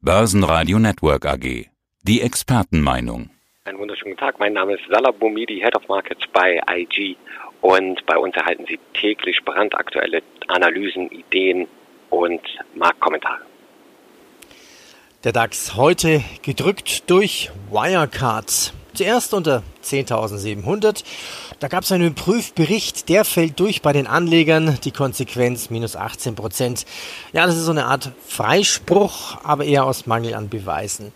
Börsenradio Network AG. Die Expertenmeinung. Einen wunderschönen Tag. Mein Name ist Salah Boumidi, Head of Markets bei IG. Und bei uns erhalten Sie täglich brandaktuelle Analysen, Ideen und Marktkommentare. Der DAX heute gedrückt durch Wirecard. Zuerst unter 10.700. Da gab es einen Prüfbericht, der fällt durch bei den Anlegern. Die Konsequenz minus 18 Prozent. Ja, das ist so eine Art Freispruch, aber eher aus Mangel an Beweisen.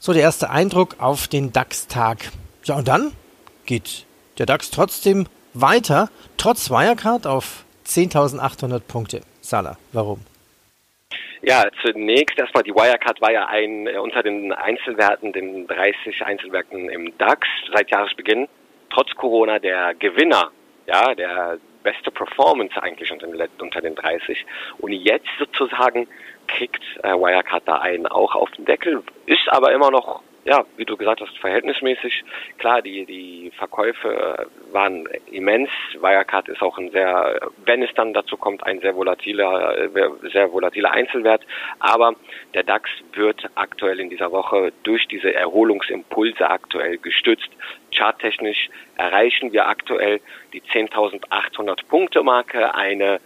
So der erste Eindruck auf den DAX-Tag. Ja, und dann geht der DAX trotzdem weiter, trotz Wirecard auf 10.800 Punkte. Salah, warum? Ja, zunächst erstmal, die Wirecard war ja ein äh, unter den Einzelwerten, den 30 Einzelwerten im DAX seit Jahresbeginn, trotz Corona der Gewinner, ja, der beste Performance eigentlich unter den, unter den 30. Und jetzt sozusagen kriegt äh, Wirecard da einen auch auf den Deckel, ist aber immer noch ja, wie du gesagt hast, verhältnismäßig. Klar, die, die Verkäufe waren immens. Wirecard ist auch ein sehr, wenn es dann dazu kommt, ein sehr volatiler, sehr volatiler Einzelwert. Aber der DAX wird aktuell in dieser Woche durch diese Erholungsimpulse aktuell gestützt. Charttechnisch erreichen wir aktuell die 10.800 Punkte Marke, eine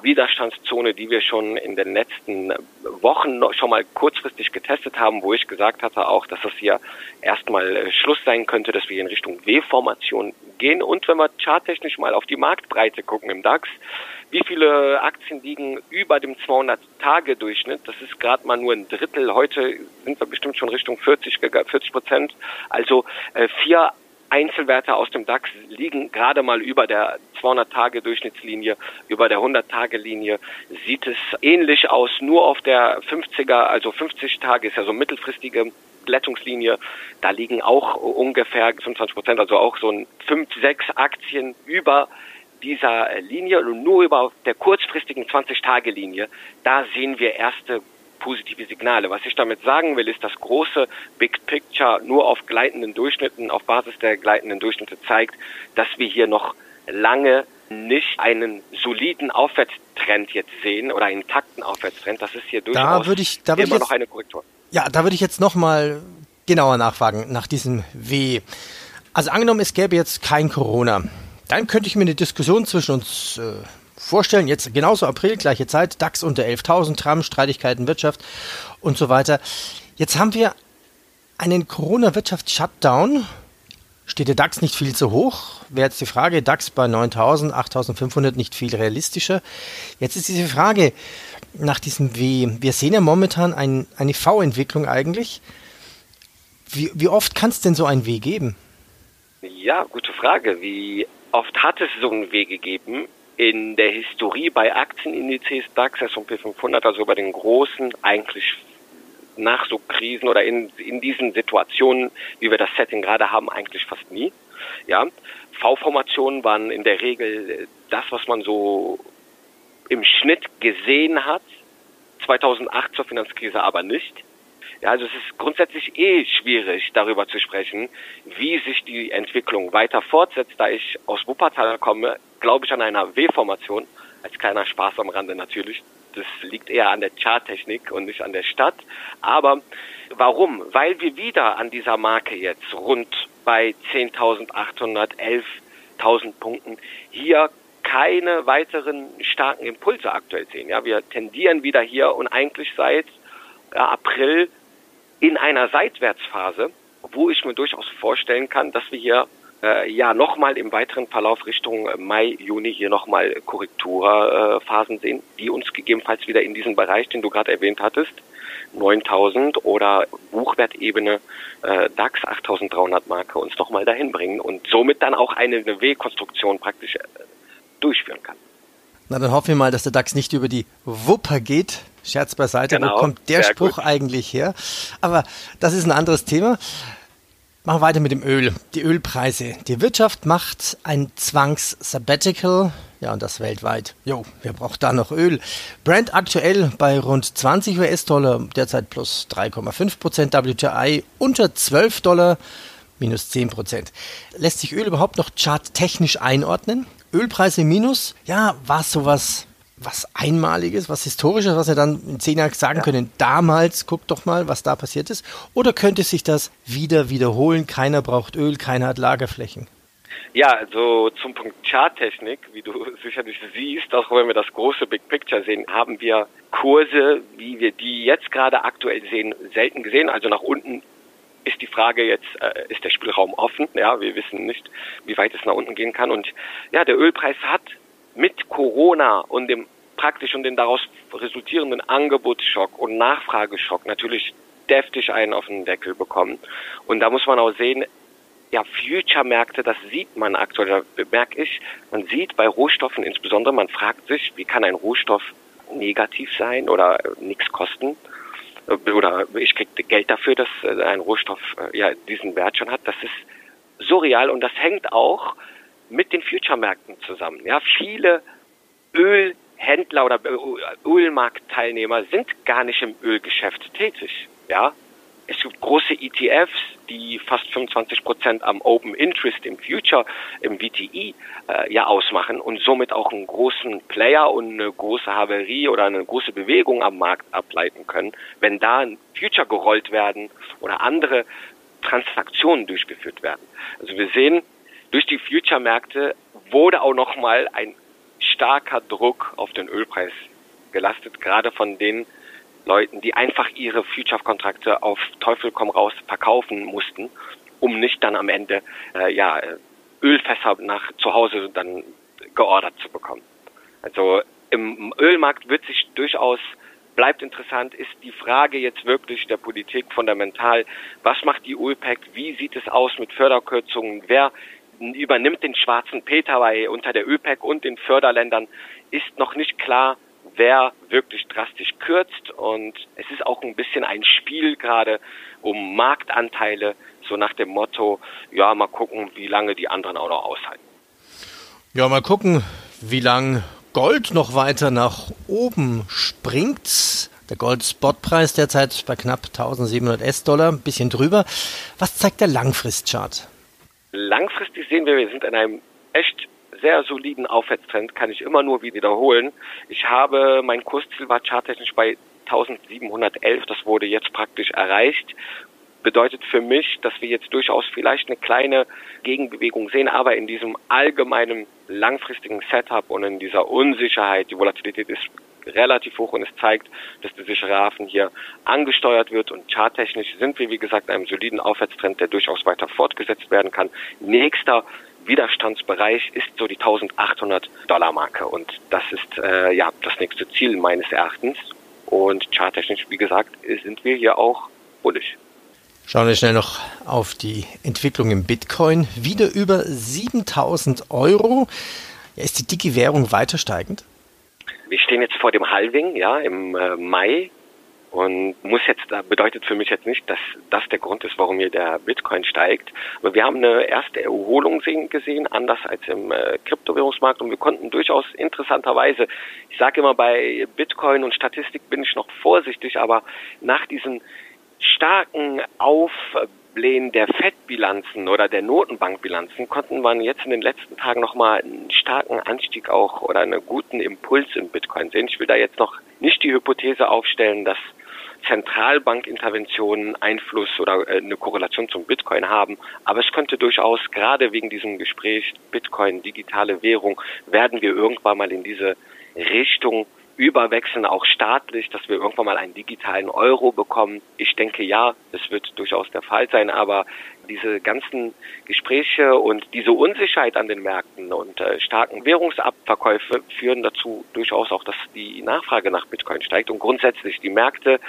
Widerstandszone, die wir schon in den letzten Wochen schon mal kurzfristig getestet haben, wo ich gesagt hatte auch, dass es hier erstmal äh, Schluss sein könnte, dass wir in Richtung W-Formation gehen. Und wenn wir charttechnisch mal auf die Marktbreite gucken im DAX, wie viele Aktien liegen über dem 200-Tage-Durchschnitt? Das ist gerade mal nur ein Drittel. Heute sind wir bestimmt schon Richtung 40, 40 Prozent. Also äh, vier Einzelwerte aus dem DAX liegen gerade mal über der 200-Tage-Durchschnittslinie, über der 100-Tage-Linie sieht es ähnlich aus. Nur auf der 50er, also 50 Tage ist ja so mittelfristige Glättungslinie. Da liegen auch ungefähr 25 Prozent, also auch so ein 5, 6 Aktien über dieser Linie und nur über der kurzfristigen 20-Tage-Linie. Da sehen wir erste positive Signale. Was ich damit sagen will, ist, dass große Big Picture nur auf gleitenden Durchschnitten, auf Basis der gleitenden Durchschnitte zeigt, dass wir hier noch lange nicht einen soliden Aufwärtstrend jetzt sehen oder einen takten Aufwärtstrend. Das ist hier durchaus da würde ich, da immer jetzt, noch eine Korrektur. Ja, da würde ich jetzt noch mal genauer nachfragen nach diesem W. Also angenommen, es gäbe jetzt kein Corona, dann könnte ich mir eine Diskussion zwischen uns äh, vorstellen. Jetzt genauso April, gleiche Zeit, DAX unter 11.000, Tram, Streitigkeiten, Wirtschaft und so weiter. Jetzt haben wir einen Corona-Wirtschafts-Shutdown. Steht der DAX nicht viel zu hoch? Wäre jetzt die Frage, DAX bei 9.000, 8.500 nicht viel realistischer. Jetzt ist diese Frage nach diesem W. Wir sehen ja momentan ein, eine V-Entwicklung eigentlich. Wie, wie oft kann es denn so ein W geben? Ja, gute Frage. Wie oft hat es so ein W gegeben? In der Historie bei Aktienindizes DAX, S&P 500, also bei den großen, eigentlich nach so Krisen oder in, in diesen Situationen, wie wir das Setting gerade haben, eigentlich fast nie. Ja, V-Formationen waren in der Regel das, was man so im Schnitt gesehen hat. 2008 zur Finanzkrise aber nicht. Ja, also es ist grundsätzlich eh schwierig, darüber zu sprechen, wie sich die Entwicklung weiter fortsetzt. Da ich aus Wuppertal komme, glaube ich an einer W-Formation, als kleiner Spaß am Rande natürlich. Das liegt eher an der Charttechnik und nicht an der Stadt. Aber warum? Weil wir wieder an dieser Marke jetzt rund bei 10.800, 11.000 Punkten hier keine weiteren starken Impulse aktuell sehen. Ja, wir tendieren wieder hier und eigentlich seit April in einer Seitwärtsphase, wo ich mir durchaus vorstellen kann, dass wir hier äh, ja nochmal im weiteren Verlauf Richtung Mai, Juni hier nochmal Korrekturphasen sehen, die uns gegebenenfalls wieder in diesen Bereich, den du gerade erwähnt hattest, 9000 oder Buchwertebene äh, DAX 8300 Marke uns nochmal dahin bringen und somit dann auch eine, eine W-Konstruktion praktisch äh, durchführen kann. Na, dann hoffen wir mal, dass der DAX nicht über die Wupper geht. Scherz beiseite, genau, wo kommt der Spruch gut. eigentlich her? Aber das ist ein anderes Thema. Machen wir weiter mit dem Öl. Die Ölpreise. Die Wirtschaft macht ein Zwangs-Sabbatical. Ja, und das weltweit. Jo, wer braucht da noch Öl? Brent aktuell bei rund 20 US-Dollar, derzeit plus 3,5 Prozent. WTI unter 12 Dollar, minus 10 Prozent. Lässt sich Öl überhaupt noch charttechnisch einordnen? Ölpreise minus? Ja, war sowas was Einmaliges, was Historisches, was wir dann in zehn Jahren sagen ja. können, damals, guck doch mal, was da passiert ist? Oder könnte sich das wieder wiederholen? Keiner braucht Öl, keiner hat Lagerflächen. Ja, also zum Punkt Charttechnik, wie du sicherlich siehst, auch wenn wir das große Big Picture sehen, haben wir Kurse, wie wir die jetzt gerade aktuell sehen, selten gesehen. Also nach unten ist die Frage jetzt, äh, ist der Spielraum offen? Ja, wir wissen nicht, wie weit es nach unten gehen kann. Und ja, der Ölpreis hat Corona und dem praktisch und den daraus resultierenden Angebotsschock und Nachfrageschock natürlich deftig einen auf den Deckel bekommen. Und da muss man auch sehen, ja, Future-Märkte, das sieht man aktuell, da bemerke ich, man sieht bei Rohstoffen insbesondere, man fragt sich, wie kann ein Rohstoff negativ sein oder nichts kosten? Oder ich kriege Geld dafür, dass äh, ein Rohstoff äh, ja diesen Wert schon hat. Das ist surreal und das hängt auch mit den Future-Märkten zusammen. Ja, viele Ölhändler oder Ölmarktteilnehmer sind gar nicht im Ölgeschäft tätig. Ja, es gibt große ETFs, die fast 25 Prozent am Open Interest im Future, im VTI, äh, ja ausmachen und somit auch einen großen Player und eine große Haverie oder eine große Bewegung am Markt ableiten können, wenn da ein Future gerollt werden oder andere Transaktionen durchgeführt werden. Also wir sehen, durch die Future-Märkte wurde auch nochmal ein starker Druck auf den Ölpreis gelastet, gerade von den Leuten, die einfach ihre Future-Kontrakte auf Teufel komm raus verkaufen mussten, um nicht dann am Ende äh, ja Ölfässer nach zu Hause dann geordert zu bekommen. Also im Ölmarkt wird sich durchaus bleibt interessant, ist die Frage jetzt wirklich der Politik fundamental. Was macht die OPEC? Wie sieht es aus mit Förderkürzungen? Wer übernimmt den schwarzen Peter bei unter der ÖPEC und den Förderländern? Ist noch nicht klar wer wirklich drastisch kürzt. Und es ist auch ein bisschen ein Spiel gerade um Marktanteile, so nach dem Motto, ja, mal gucken, wie lange die anderen auch noch aushalten. Ja, mal gucken, wie lange Gold noch weiter nach oben springt. Der Gold-Spot-Preis derzeit bei knapp 1700 S-Dollar, ein bisschen drüber. Was zeigt der Langfristchart? Langfristig sehen wir, wir sind in einem echt sehr soliden Aufwärtstrend, kann ich immer nur wiederholen. Ich habe, mein Kursziel war charttechnisch bei 1711, das wurde jetzt praktisch erreicht. Bedeutet für mich, dass wir jetzt durchaus vielleicht eine kleine Gegenbewegung sehen, aber in diesem allgemeinen langfristigen Setup und in dieser Unsicherheit, die Volatilität ist relativ hoch und es zeigt, dass der sichere Hafen hier angesteuert wird und charttechnisch sind wir, wie gesagt, in einem soliden Aufwärtstrend, der durchaus weiter fortgesetzt werden kann. Nächster Widerstandsbereich ist so die 1800 Dollar Marke und das ist äh, ja das nächste Ziel meines Erachtens und charttechnisch wie gesagt sind wir hier auch bullisch. Schauen wir schnell noch auf die Entwicklung im Bitcoin. Wieder über 7000 Euro. Ja, ist die dicke Währung weiter steigend? Wir stehen jetzt vor dem Halving, ja, im äh, Mai und muss jetzt, bedeutet für mich jetzt nicht, dass das der Grund ist, warum hier der Bitcoin steigt. Aber wir haben eine erste Erholung gesehen, anders als im äh, Kryptowährungsmarkt. Und wir konnten durchaus interessanterweise, ich sage immer bei Bitcoin und Statistik bin ich noch vorsichtig, aber nach diesen starken Aufblähen der Fettbilanzen oder der Notenbankbilanzen konnten man jetzt in den letzten Tagen nochmal einen starken Anstieg auch oder einen guten Impuls im Bitcoin sehen. Ich will da jetzt noch nicht die Hypothese aufstellen, dass Zentralbankinterventionen Einfluss oder äh, eine Korrelation zum Bitcoin haben. Aber es könnte durchaus, gerade wegen diesem Gespräch Bitcoin, digitale Währung, werden wir irgendwann mal in diese Richtung überwechseln, auch staatlich, dass wir irgendwann mal einen digitalen Euro bekommen. Ich denke ja, das wird durchaus der Fall sein, aber diese ganzen Gespräche und diese Unsicherheit an den Märkten und äh, starken Währungsabverkäufe führen dazu durchaus auch, dass die Nachfrage nach Bitcoin steigt. Und grundsätzlich die Märkte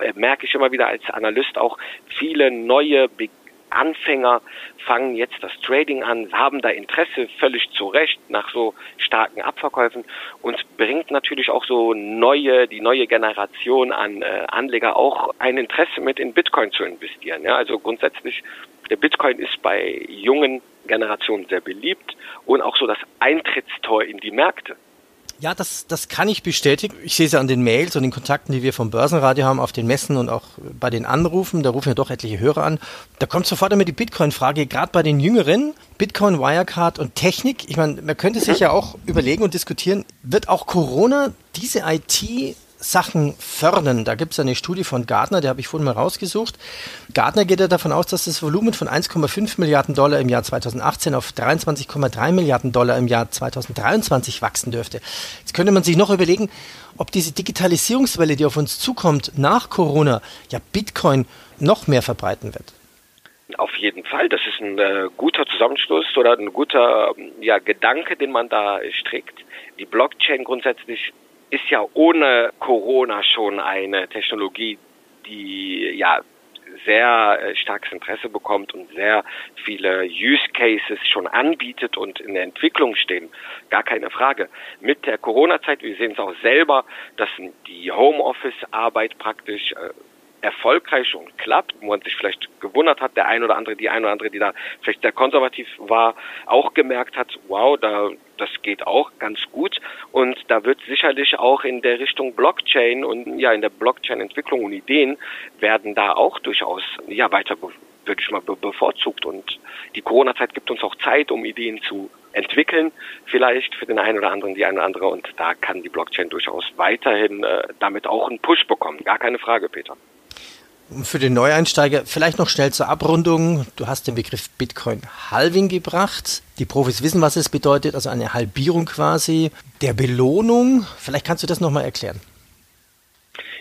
äh, merke ich immer wieder als Analyst auch viele neue Anfänger fangen jetzt das Trading an, haben da Interesse völlig zu Recht nach so starken Abverkäufen und bringt natürlich auch so neue, die neue Generation an äh, Anleger auch ein Interesse mit in Bitcoin zu investieren. Ja, also grundsätzlich der Bitcoin ist bei jungen Generationen sehr beliebt und auch so das Eintrittstor in die Märkte. Ja, das, das kann ich bestätigen. Ich sehe es ja an den Mails und den Kontakten, die wir vom Börsenradio haben, auf den Messen und auch bei den Anrufen. Da rufen ja doch etliche Hörer an. Da kommt sofort immer die Bitcoin-Frage, gerade bei den Jüngeren. Bitcoin, Wirecard und Technik. Ich meine, man könnte sich ja auch überlegen und diskutieren, wird auch Corona diese IT Sachen fördern. Da gibt es eine Studie von Gartner, die habe ich vorhin mal rausgesucht. Gartner geht ja davon aus, dass das Volumen von 1,5 Milliarden Dollar im Jahr 2018 auf 23,3 Milliarden Dollar im Jahr 2023 wachsen dürfte. Jetzt könnte man sich noch überlegen, ob diese Digitalisierungswelle, die auf uns zukommt nach Corona, ja Bitcoin noch mehr verbreiten wird. Auf jeden Fall. Das ist ein äh, guter Zusammenschluss oder ein guter ja, Gedanke, den man da strickt. Die Blockchain grundsätzlich ist ja ohne Corona schon eine Technologie, die ja sehr äh, starkes Interesse bekommt und sehr viele Use Cases schon anbietet und in der Entwicklung stehen. Gar keine Frage. Mit der Corona-Zeit, wir sehen es auch selber, dass die Homeoffice-Arbeit praktisch äh, erfolgreich und klappt, wo man sich vielleicht gewundert hat, der ein oder andere, die ein oder andere, die da vielleicht sehr konservativ war, auch gemerkt hat, wow, da das geht auch ganz gut. Und da wird sicherlich auch in der Richtung Blockchain und ja in der Blockchain Entwicklung und Ideen werden da auch durchaus ja weiter würde ich mal bevorzugt. Und die Corona Zeit gibt uns auch Zeit, um Ideen zu entwickeln, vielleicht für den einen oder anderen, die eine oder andere. Und da kann die Blockchain durchaus weiterhin äh, damit auch einen Push bekommen, gar keine Frage, Peter. Für den Neueinsteiger vielleicht noch schnell zur Abrundung. Du hast den Begriff Bitcoin Halving gebracht. Die Profis wissen, was es bedeutet, also eine Halbierung quasi der Belohnung. Vielleicht kannst du das nochmal erklären.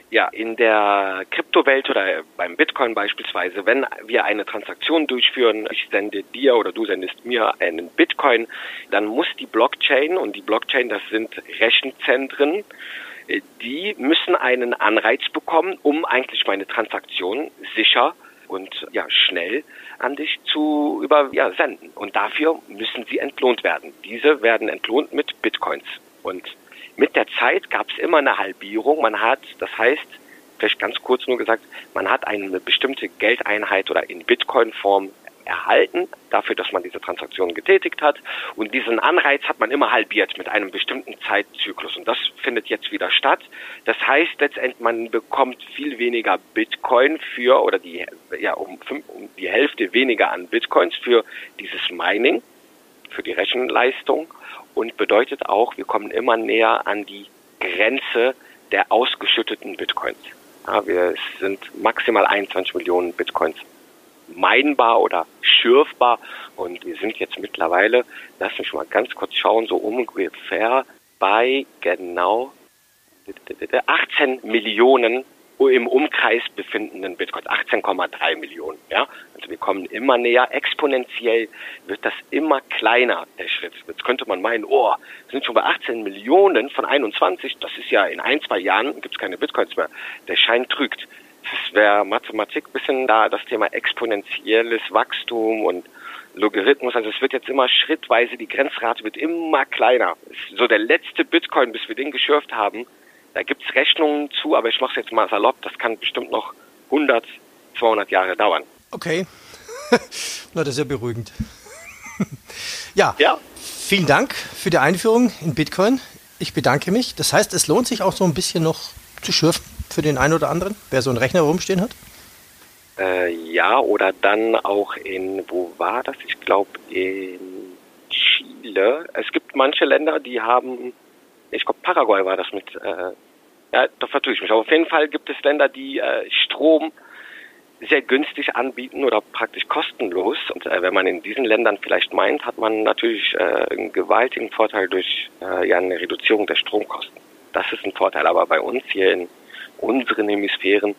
Ja, in der Kryptowelt oder beim Bitcoin beispielsweise, wenn wir eine Transaktion durchführen, ich sende dir oder du sendest mir einen Bitcoin, dann muss die Blockchain und die Blockchain, das sind Rechenzentren, die müssen einen Anreiz bekommen, um eigentlich meine Transaktion sicher und ja schnell an dich zu übersenden. Ja, senden. und dafür müssen sie entlohnt werden. Diese werden entlohnt mit Bitcoins. Und mit der Zeit gab es immer eine Halbierung. Man hat, das heißt, vielleicht ganz kurz nur gesagt, man hat eine bestimmte Geldeinheit oder in Bitcoin-Form erhalten, dafür, dass man diese Transaktion getätigt hat. Und diesen Anreiz hat man immer halbiert mit einem bestimmten Zeitzyklus. Und das findet jetzt wieder statt. Das heißt letztendlich, man bekommt viel weniger Bitcoin für, oder die, ja, um, fünf, um die Hälfte weniger an Bitcoins für dieses Mining, für die Rechenleistung. Und bedeutet auch, wir kommen immer näher an die Grenze der ausgeschütteten Bitcoins. Ja, wir sind maximal 21 Millionen Bitcoins meinbar oder schürfbar. Und wir sind jetzt mittlerweile, lass mich mal ganz kurz schauen, so ungefähr bei genau 18 Millionen im Umkreis befindenden Bitcoins, 18,3 Millionen. Ja, also wir kommen immer näher. Exponentiell wird das immer kleiner der Schritt. Jetzt könnte man meinen, oh, wir sind schon bei 18 Millionen von 21. Das ist ja in ein zwei Jahren gibt es keine Bitcoins mehr. Der Schein trügt das wäre Mathematik bisschen da, das Thema exponentielles Wachstum und Logarithmus. Also es wird jetzt immer schrittweise, die Grenzrate wird immer kleiner. So der letzte Bitcoin, bis wir den geschürft haben, da gibt's Rechnungen zu, aber ich mache es jetzt mal salopp, das kann bestimmt noch 100, 200 Jahre dauern. Okay. Na, das ist ja beruhigend. ja. ja. Vielen Dank für die Einführung in Bitcoin. Ich bedanke mich. Das heißt, es lohnt sich auch so ein bisschen noch zu schürfen für den einen oder anderen, wer so einen Rechner rumstehen hat? Äh, ja, oder dann auch in, wo war das? Ich glaube in Chile. Es gibt manche Länder, die haben, ich glaube Paraguay war das mit, äh, ja, da vertue ich mich. Aber auf jeden Fall gibt es Länder, die äh, Strom sehr günstig anbieten oder praktisch kostenlos. Und äh, wenn man in diesen Ländern vielleicht meint, hat man natürlich äh, einen gewaltigen Vorteil durch äh, ja, eine Reduzierung der Stromkosten. Das ist ein Vorteil. Aber bei uns hier in unseren Hemisphären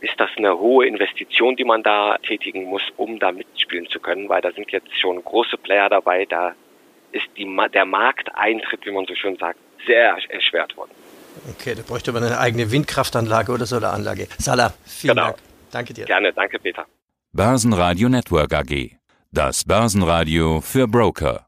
ist das eine hohe Investition, die man da tätigen muss, um da mitspielen zu können, weil da sind jetzt schon große Player dabei, da ist die, der Markteintritt, wie man so schön sagt, sehr erschwert worden. Okay, da bräuchte man eine eigene Windkraftanlage oder so eine Anlage. Salah, vielen genau. Dank. Danke dir. Gerne, danke Peter. Börsenradio Network AG. Das Börsenradio für Broker.